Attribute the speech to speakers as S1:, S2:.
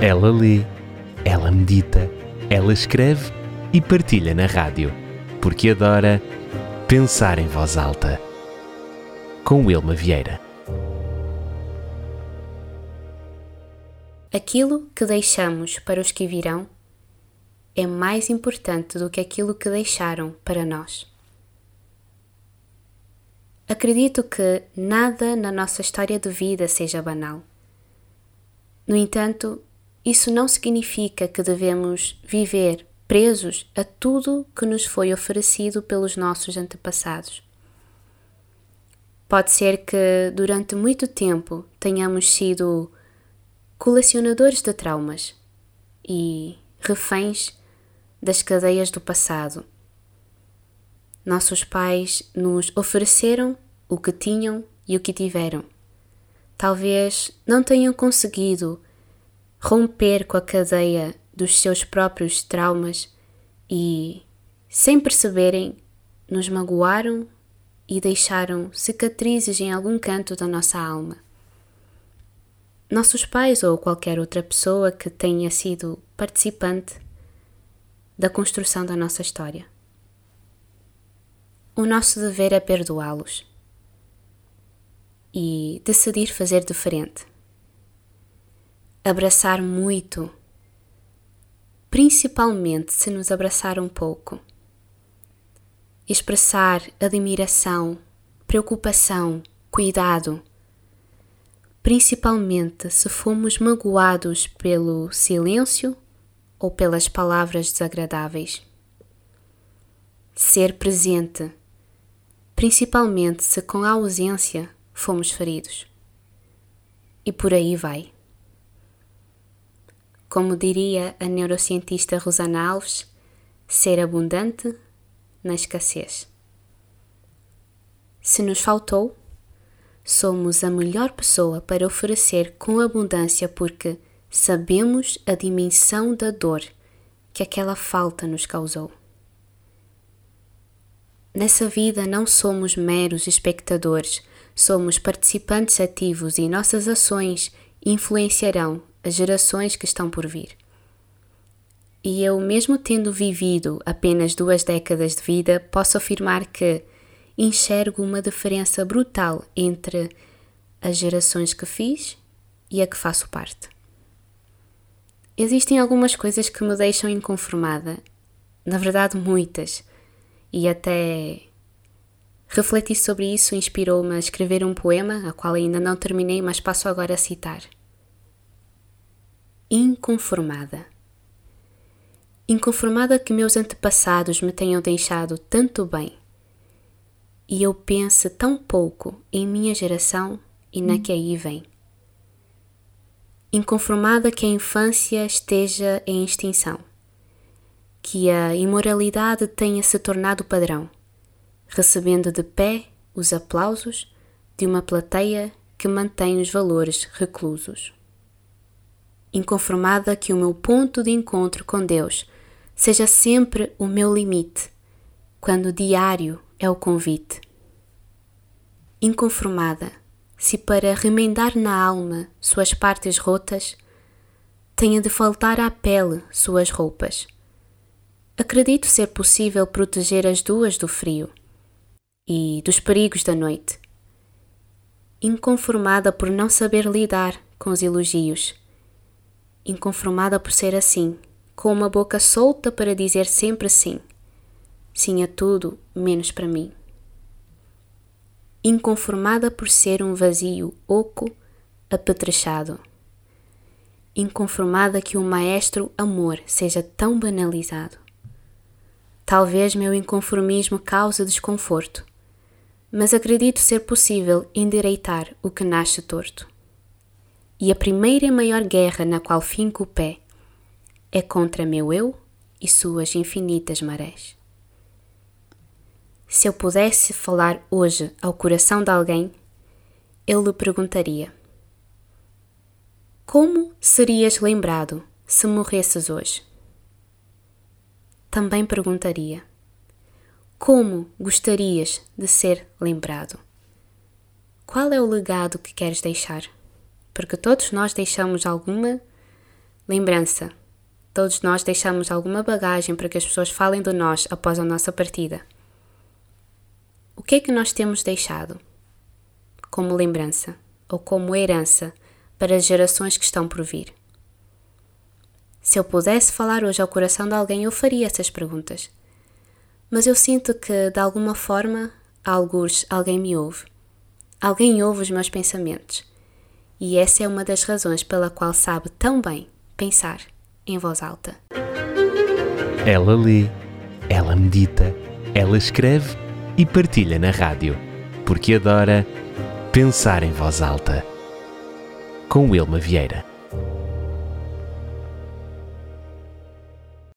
S1: Ela lê, ela medita, ela escreve e partilha na rádio, porque adora pensar em voz alta. Com Wilma Vieira.
S2: Aquilo que deixamos para os que virão é mais importante do que aquilo que deixaram para nós. Acredito que nada na nossa história de vida seja banal. No entanto, isso não significa que devemos viver presos a tudo que nos foi oferecido pelos nossos antepassados. Pode ser que durante muito tempo tenhamos sido colecionadores de traumas e reféns das cadeias do passado. Nossos pais nos ofereceram o que tinham e o que tiveram. Talvez não tenham conseguido romper com a cadeia dos seus próprios traumas e, sem perceberem, nos magoaram e deixaram cicatrizes em algum canto da nossa alma. Nossos pais ou qualquer outra pessoa que tenha sido participante da construção da nossa história. O nosso dever é perdoá-los e decidir fazer diferente abraçar muito, principalmente se nos abraçar um pouco. Expressar admiração, preocupação, cuidado, principalmente se fomos magoados pelo silêncio ou pelas palavras desagradáveis. Ser presente, principalmente se com a ausência fomos feridos. E por aí vai. Como diria a neurocientista Rosana Alves, ser abundante na escassez. Se nos faltou, somos a melhor pessoa para oferecer com abundância porque sabemos a dimensão da dor que aquela falta nos causou. Nessa vida não somos meros espectadores, somos participantes ativos e nossas ações influenciarão as gerações que estão por vir. E eu, mesmo tendo vivido apenas duas décadas de vida, posso afirmar que enxergo uma diferença brutal entre as gerações que fiz e a que faço parte. Existem algumas coisas que me deixam inconformada, na verdade, muitas, e até refletir sobre isso inspirou-me a escrever um poema, a qual ainda não terminei, mas passo agora a citar inconformada. Inconformada que meus antepassados me tenham deixado tanto bem e eu pense tão pouco em minha geração e na que aí vem. Inconformada que a infância esteja em extinção, que a imoralidade tenha se tornado padrão, recebendo de pé os aplausos de uma plateia que mantém os valores reclusos inconformada que o meu ponto de encontro com Deus seja sempre o meu limite, quando diário é o convite. Inconformada se para remendar na alma suas partes rotas tenha de faltar à pele suas roupas. Acredito ser possível proteger as duas do frio e dos perigos da noite. Inconformada por não saber lidar com os elogios inconformada por ser assim, com uma boca solta para dizer sempre sim. Sim a tudo, menos para mim. Inconformada por ser um vazio oco, apetrechado. Inconformada que o maestro amor seja tão banalizado. Talvez meu inconformismo cause desconforto, mas acredito ser possível endireitar o que nasce torto e a primeira e maior guerra na qual finco o pé é contra meu eu e suas infinitas marés. Se eu pudesse falar hoje ao coração de alguém, eu lhe perguntaria: Como serias lembrado se morresses hoje? Também perguntaria: Como gostarias de ser lembrado? Qual é o legado que queres deixar? Porque todos nós deixamos alguma Lembrança. Todos nós deixamos alguma bagagem para que as pessoas falem de nós após a nossa partida. O que é que nós temos deixado? Como lembrança ou como herança para as gerações que estão por vir? Se eu pudesse falar hoje ao coração de alguém, eu faria essas perguntas. Mas eu sinto que, de alguma forma, alguns alguém me ouve. Alguém ouve os meus pensamentos. E essa é uma das razões pela qual sabe tão bem pensar em voz alta.
S1: Ela lê, ela medita, ela escreve e partilha na rádio, porque adora pensar em voz alta. Com Wilma Vieira.